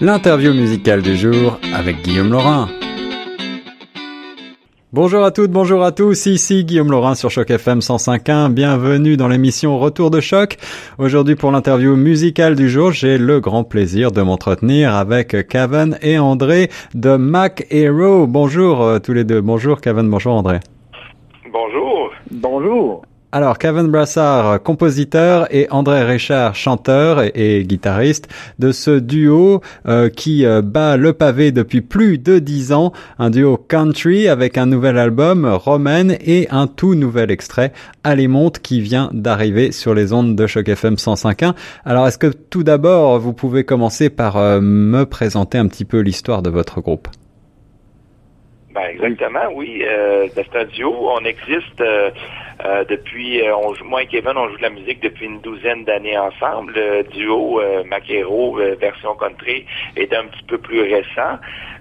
l'interview musicale du jour avec Guillaume Laurin. Bonjour à toutes, bonjour à tous, ici Guillaume Laurin sur Choc FM 105.1, bienvenue dans l'émission Retour de Choc. Aujourd'hui pour l'interview musicale du jour, j'ai le grand plaisir de m'entretenir avec Kevin et André de Mac Hero. Bonjour euh, tous les deux, bonjour Kevin, bonjour André. Bonjour. Bonjour. Alors, Kevin Brassard, compositeur, et André Richard, chanteur et, guitariste de ce duo euh, qui euh, bat le pavé depuis plus de dix ans, un duo country avec un nouvel album, Romaine, et un tout nouvel extrait, Monte, qui vient d'arriver sur les ondes de Choc FM 105.1. Alors, est-ce que tout d'abord, vous pouvez commencer par euh, me présenter un petit peu l'histoire de votre groupe? Ben, exactement, oui. c'est un duo. On existe euh, depuis, euh, moi et Kevin, on joue de la musique depuis une douzaine d'années ensemble. Le duo euh, Maquero, version country, est un petit peu plus récent.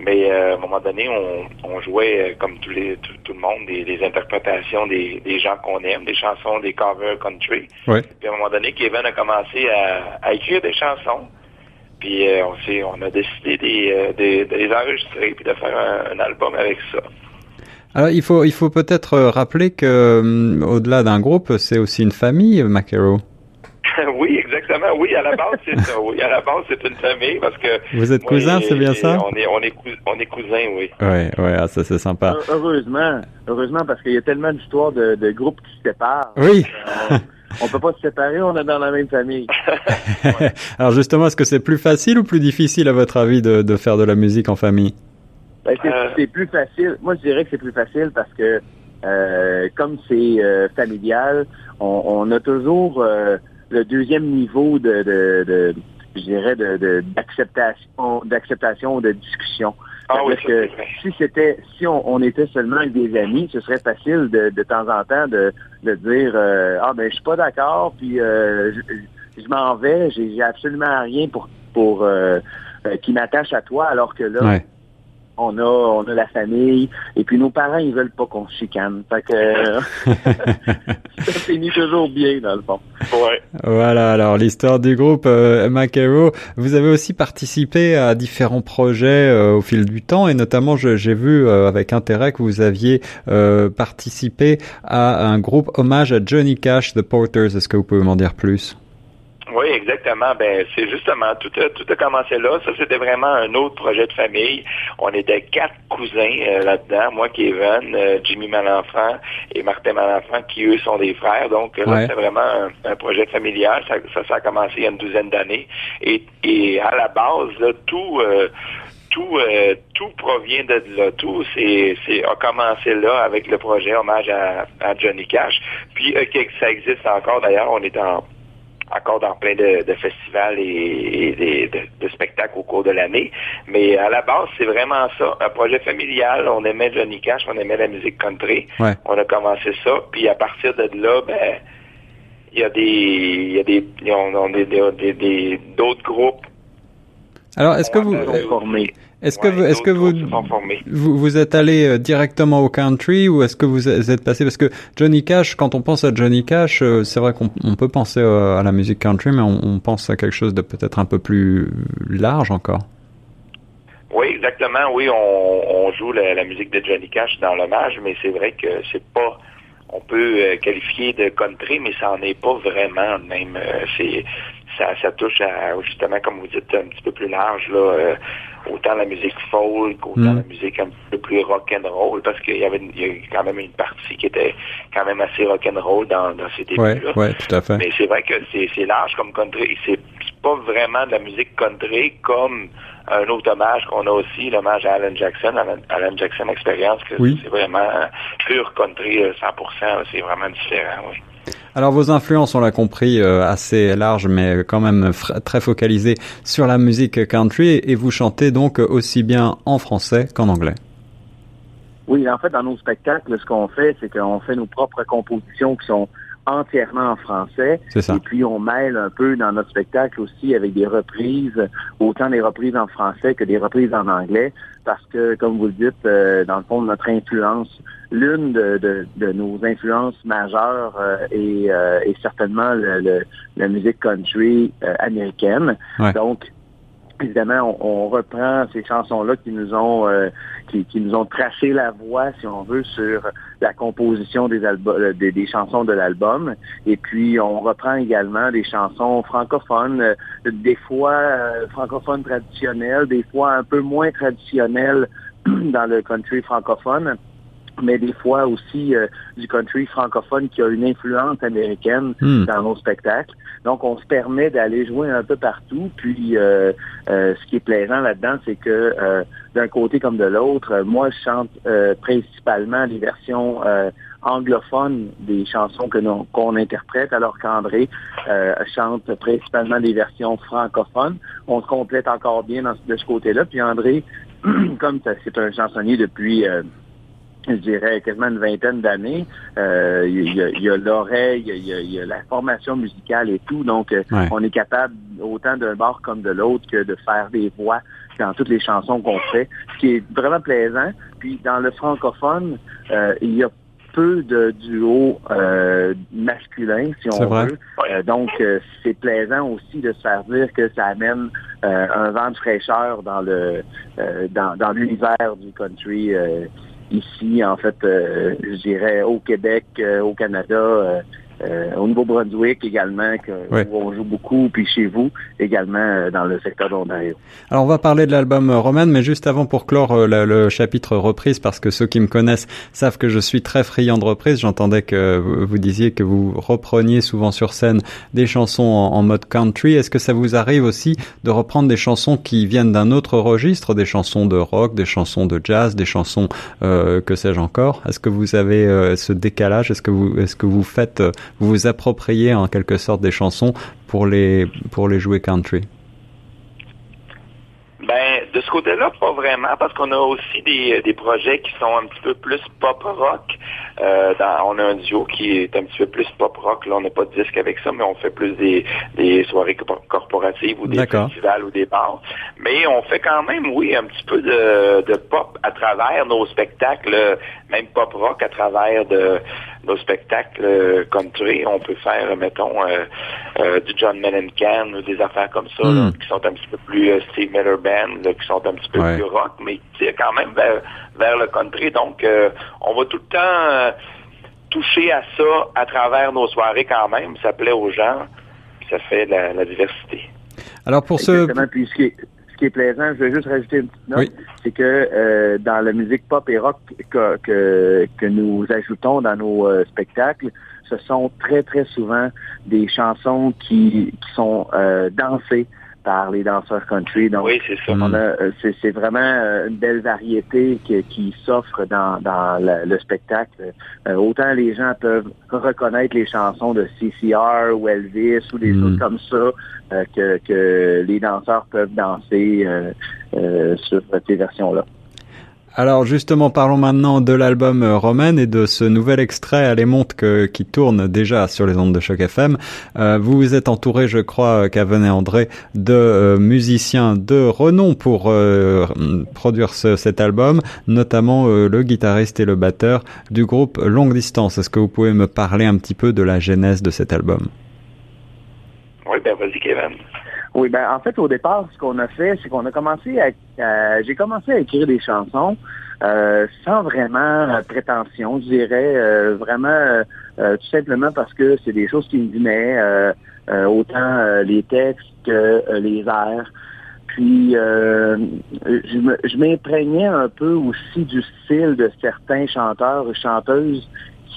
Mais à un moment donné, on, jouait, comme tous les, tout, le monde, des, interprétations des, gens qu'on aime, des chansons, des covers country. Puis à un moment donné, Kevin a commencé à, écrire des chansons. Puis on, s'est, on a décidé de, les enregistrer puis de faire un album avec ça. Alors il faut il faut peut-être euh, rappeler que euh, au-delà d'un groupe, c'est aussi une famille, Macero. oui, exactement. Oui, à la base c'est ça. Oui, à la base c'est une famille parce que vous êtes cousins, c'est bien ça? On est on est on est cousins, oui. Ouais, ouais, ah, ça c'est sympa. Heureusement, heureusement parce qu'il y a tellement d'histoires de, de groupes qui se séparent. Oui. Euh, on peut pas se séparer, on est dans la même famille. Alors justement, est-ce que c'est plus facile ou plus difficile à votre avis de, de faire de la musique en famille? Ben, euh. c'est plus facile. Moi, je dirais que c'est plus facile parce que euh, comme c'est euh, familial, on, a toujours le deuxième niveau de, de, je dirais, de, d'acceptation, d'acceptation ou de discussion. Ah oui, que si c'était, si on, était seulement avec des amis, ce serait facile de, de temps en temps de, de dire ah ben je suis pas d'accord, puis je, m'en vais, j'ai, absolument rien pour pour qui m'attache à toi, alors que là, on a, on a la famille, et puis nos parents, ils veulent pas qu'on se chicane. Fait que ça finit toujours bien, dans le fond. Ouais. Voilà, alors l'histoire du groupe euh, Macero. Vous avez aussi participé à différents projets euh, au fil du temps, et notamment, j'ai vu euh, avec intérêt que vous aviez euh, participé à un groupe hommage à Johnny Cash, The Porters. Est-ce que vous pouvez m'en dire plus? Oui, exactement. Ben, c'est justement tout a, tout a commencé là. Ça, c'était vraiment un autre projet de famille. On était quatre cousins euh, là-dedans. Moi, Kevin, euh, Jimmy Malenfant et Martin Malenfant, qui eux sont des frères. Donc là, c'est vraiment un, projet familial. Ça, ça, a commencé il y a une douzaine d'années. Et, et à la base, là, tout euh, tout, tout provient de là. Tout c'est, c'est, a commencé là avec le projet Hommage à, à Johnny Cash. Puis ça existe encore d'ailleurs. On est en encore dans plein de, festivals et, de, spectacles au cours de l'année. Mais à la base, c'est vraiment ça, un projet familial. On aimait Johnny Cash, on aimait la musique country. On a commencé ça, puis à partir de là, ben il y a des il y a des on, des d'autres groupes. Alors, est-ce que vous est-ce que, vous, est-ce que vous, vous, vous êtes allé euh, directement au country ou est-ce que vous êtes passé? Parce que Johnny Cash, quand on pense à Johnny Cash, euh, c'est vrai qu'on peut penser euh, à la musique country, mais on, pense à quelque chose de peut-être un peu plus large encore. Oui, exactement. Oui, on, joue la, musique de Johnny Cash dans l'hommage, mais c'est vrai que c'est pas on peut qualifier de country, mais ça n'en est pas vraiment même. c'est ça, ça touche à justement, comme vous dites, un petit peu plus large là autant la musique folk, autant mm. la musique un peu plus rock and roll, parce qu'il y avait il y a quand même une partie qui était quand même assez rock and roll dans, dans ces débuts-là. Ouais, tout à fait. Mais c'est vrai que c'est large comme country. C'est pas vraiment de la musique country comme un autre hommage qu'on a aussi, l'hommage à Alan Jackson, Alan, Jackson Experience, que c'est vraiment pur country 100%, euh, c'est vraiment différent, oui. Alors vos influences, on l'a compris, euh, assez larges, mais quand même très focalisées sur la musique country, et vous chantez donc aussi bien en français qu'en anglais. Oui, en fait, dans nos spectacles, ce qu'on fait, c'est qu'on fait nos propres compositions qui sont entièrement en français. Ça. Et puis on mêle un peu dans notre spectacle aussi avec des reprises, autant des reprises en français que des reprises en anglais, parce que, comme vous le dites, euh, dans le fond, notre influence, l'une de, de, nos influences majeures euh, est, euh, certainement le, la musique country américaine. Donc, évidemment, on, reprend ces chansons-là qui nous ont euh, qui, nous ont tracé la voie, si on veut, sur la composition des euh, des, chansons de l'album. Et puis, on reprend également des chansons francophones, euh, des fois francophones traditionnelles, des fois un peu moins traditionnelles dans le country francophone mais des fois aussi euh, du country francophone qui a une influence américaine hmm. dans nos spectacles. Donc, on se permet d'aller jouer un peu partout. Puis, euh, euh, ce qui est plaisant là-dedans, c'est que d'un côté comme de l'autre, moi, je chante principalement les versions anglophones des chansons que qu'on interprète, alors qu'André chante principalement des versions francophones. On se complète encore bien de ce côté-là. Puis André, comme c'est un chansonnier depuis je dirais, quasiment une vingtaine d'années. Euh, il y a l'oreille, il, y a la formation musicale et tout. Donc, euh, on est capable, autant d'un bord comme de l'autre, que de faire des voix dans toutes les chansons qu'on fait, ce qui est vraiment plaisant. Puis, dans le francophone, euh, il y a peu de duos masculins, si on veut. donc, c'est plaisant aussi de se faire dire que ça amène un vent de fraîcheur dans le dans, dans l'univers du country ici, en fait, euh, je dirais au Québec, euh, au Canada, euh, euh, au Nouveau-Brunswick également, que, où on joue beaucoup, puis chez vous également euh, dans le secteur d'Ontario. Alors on va parler de l'album euh, Roman, mais juste avant pour clore le, chapitre reprise, parce que ceux qui me connaissent savent que je suis très friand de reprise. J'entendais que vous disiez que vous repreniez souvent sur scène des chansons en, mode country. Est-ce que ça vous arrive aussi de reprendre des chansons qui viennent d'un autre registre, des chansons de rock, des chansons de jazz, des chansons que sais-je encore? Est-ce que vous avez ce décalage? Est-ce que vous est-ce que vous faites vous vous appropriez en quelque sorte des chansons pour les, pour les jouer country? Ben, de ce côté-là, pas vraiment, parce qu'on a aussi des, des projets qui sont un petit peu plus pop rock. Euh, on a un duo qui est un petit peu plus pop rock. Là, on n'a pas de disque avec ça, mais on fait plus des, des soirées corporatives ou des festivals ou des bars. Mais on fait quand même, oui, un petit peu de, de pop à travers nos spectacles, même pop rock à travers de nos spectacles country. On peut faire, mettons, euh, euh, du John Mellencamp ou des affaires comme ça, hmm. qui sont un petit peu plus Steve Miller Band, qui sont un petit peu plus rock, mais quand même vers, vers le country. Donc, on va tout le temps toucher à ça à travers nos soirées quand même. Ça plaît aux gens, ça fait la, diversité. Alors pour ce... Puis ce, qui est, ce qui est plaisant, je vais juste rajouter une petite note, c'est que euh, dans la musique pop et rock que, que, nous ajoutons dans nos euh, spectacles, ce sont très très souvent des chansons qui, qui sont euh, dansées par les danseurs country. Donc, oui, c'est ça. Euh, c'est, vraiment euh, une belle variété qui, s'offre dans, le, spectacle. Euh, autant les gens peuvent reconnaître les chansons de CCR ou Elvis ou des mm. choses comme ça que, que les danseurs peuvent danser sur ces versions-là. Alors justement, parlons maintenant de l'album euh, Roman et de ce nouvel extrait à les que, qui tourne déjà sur les ondes de choc FM. Euh, vous vous êtes entouré, je crois, Caven et André, de euh, musiciens de renom pour produire cet album, notamment le guitariste et le batteur du groupe Longue Distance. Est-ce que vous pouvez me parler un petit peu de la genèse de cet album? Oui, ben vas-y Kevin. Oui, ben en fait, au départ, ce qu'on a fait, c'est qu'on a commencé à, j'ai commencé à écrire des chansons euh, sans vraiment prétention, je dirais, euh, vraiment euh, tout simplement parce que c'est des choses qui me venaient, autant les textes que les airs. Puis je m'imprégnais un peu aussi du style de certains chanteurs et chanteuses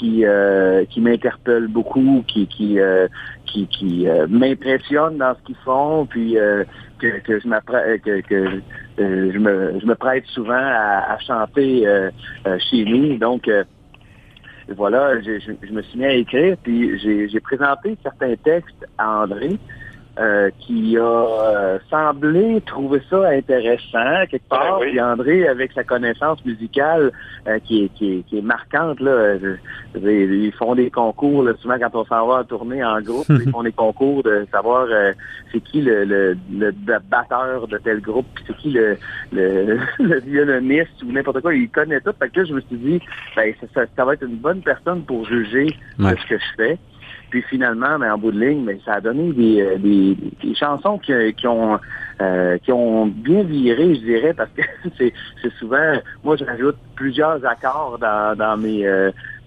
qui euh, qui m'interpellent beaucoup, qui qui euh, qui, euh, m'impressionnent dans ce qu'ils font, puis que, que je m'apprête que, je me je me prête souvent à, chanter chez nous. Donc voilà, je, je, me suis mis à écrire, puis j'ai présenté certains textes à André. Euh, qui a euh, semblé trouver ça intéressant quelque part. Puis André, avec sa connaissance musicale euh, qui, est, qui, est, marquante, là, ils font des concours, là, souvent quand on s'en va tourner en groupe, ils font des concours de savoir c'est qui le, le, le, batteur de tel groupe, puis c'est qui le, le, violoniste ou n'importe quoi. Il connaît tout. Fait que là, je me suis dit, ben, ça, ça, va être une bonne personne pour juger ce que je fais. Puis finalement, mais en bout de ligne, mais ça a donné des, des, des chansons qui, qui ont qui ont bien viré, je dirais, parce que c'est, c'est souvent, moi je rajoute plusieurs accords dans, dans mes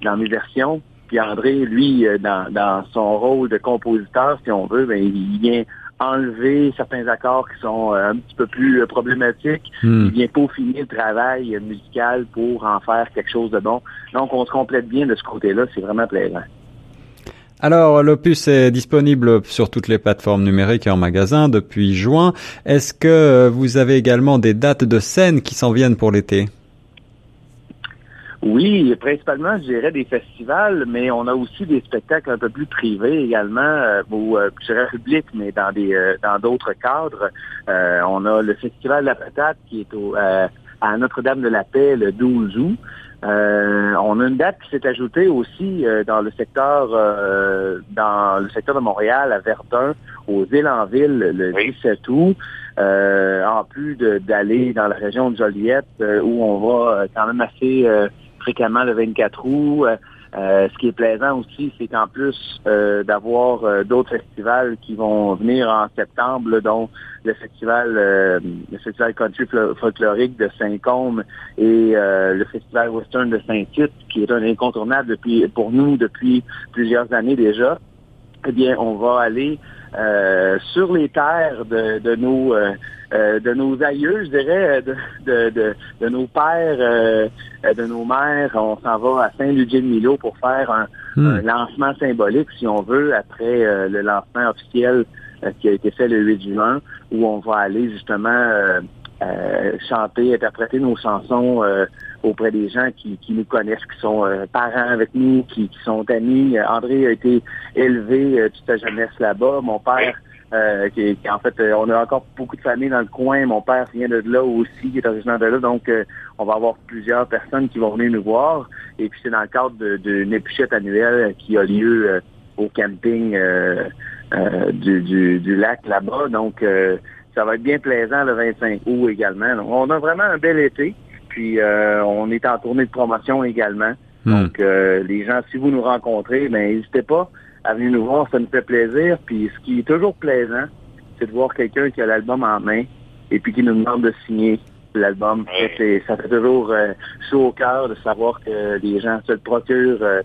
dans mes versions. Puis André, lui, dans, dans son rôle de compositeur, si on veut, ben, il vient enlever certains accords qui sont euh, un petit peu plus euh, problématiques. Hmm. Il vient peaufiner le travail musical pour en faire quelque chose de bon. Donc, on se complète bien de ce côté-là. C'est vraiment plaisant. Alors, l'opus est disponible sur toutes les plateformes numériques et en magasin depuis juin. Est-ce que vous avez également des dates de scène qui s'en viennent pour l'été? Oui, principalement, je dirais des festivals, mais on a aussi des spectacles un peu plus privés également, euh, ou euh, je dirais publics, mais dans des euh, dans d'autres cadres. On a le Festival de la patate qui est à Notre-Dame de la Paix le 12 août. On a une date qui s'est ajoutée aussi dans le secteur dans le secteur de Montréal, à Verdun, aux îles en ville, le 17 août. en plus d'aller dans la région de Joliette, où on va quand même assez fréquemment le 24 août. Euh, euh, ce qui est plaisant aussi, c'est qu'en plus euh, d'avoir d'autres festivals qui vont venir en septembre, dont le festival le festival country folklorique de Saint-Côme et le festival western de Saint-Tite, qui est un incontournable depuis pour nous depuis plusieurs années déjà. Eh bien, on va aller sur les terres de, de nos euh, de nos aïeux, je dirais, de, de, de, nos pères, euh, de nos mères. On s'en va à Saint-Ludger-de-Milo pour faire un, hmm. lancement symbolique, si on veut, après euh, le lancement officiel qui a été fait le 8 juin, où on va aller justement chanter, interpréter nos chansons auprès des gens qui, qui, nous connaissent, qui sont parents avec nous, qui, qui, sont amis. André a été élevé toute sa jeunesse là-bas. Mon père euh, qui, en fait, euh, on a encore beaucoup de familles dans le coin. Mon père vient de là aussi, qui est originaire de là. Donc, euh, on va avoir plusieurs personnes qui vont venir nous voir. Et puis, c'est dans le cadre d'une épuchette annuelle qui a lieu au camping du, du, lac là-bas. Donc, ça va être bien plaisant le 25 août également. on a vraiment un bel été. Puis, on est en tournée de promotion également. Hmm. Donc, les gens, si vous nous rencontrez, ben n'hésitez pas à venir nous voir, ça nous fait plaisir. Puis ce qui est toujours plaisant, c'est de voir quelqu'un qui a l'album en main et puis qui nous demande de signer l'album. Ça fait toujours euh, chaud au cœur de savoir que les gens se le procurent euh,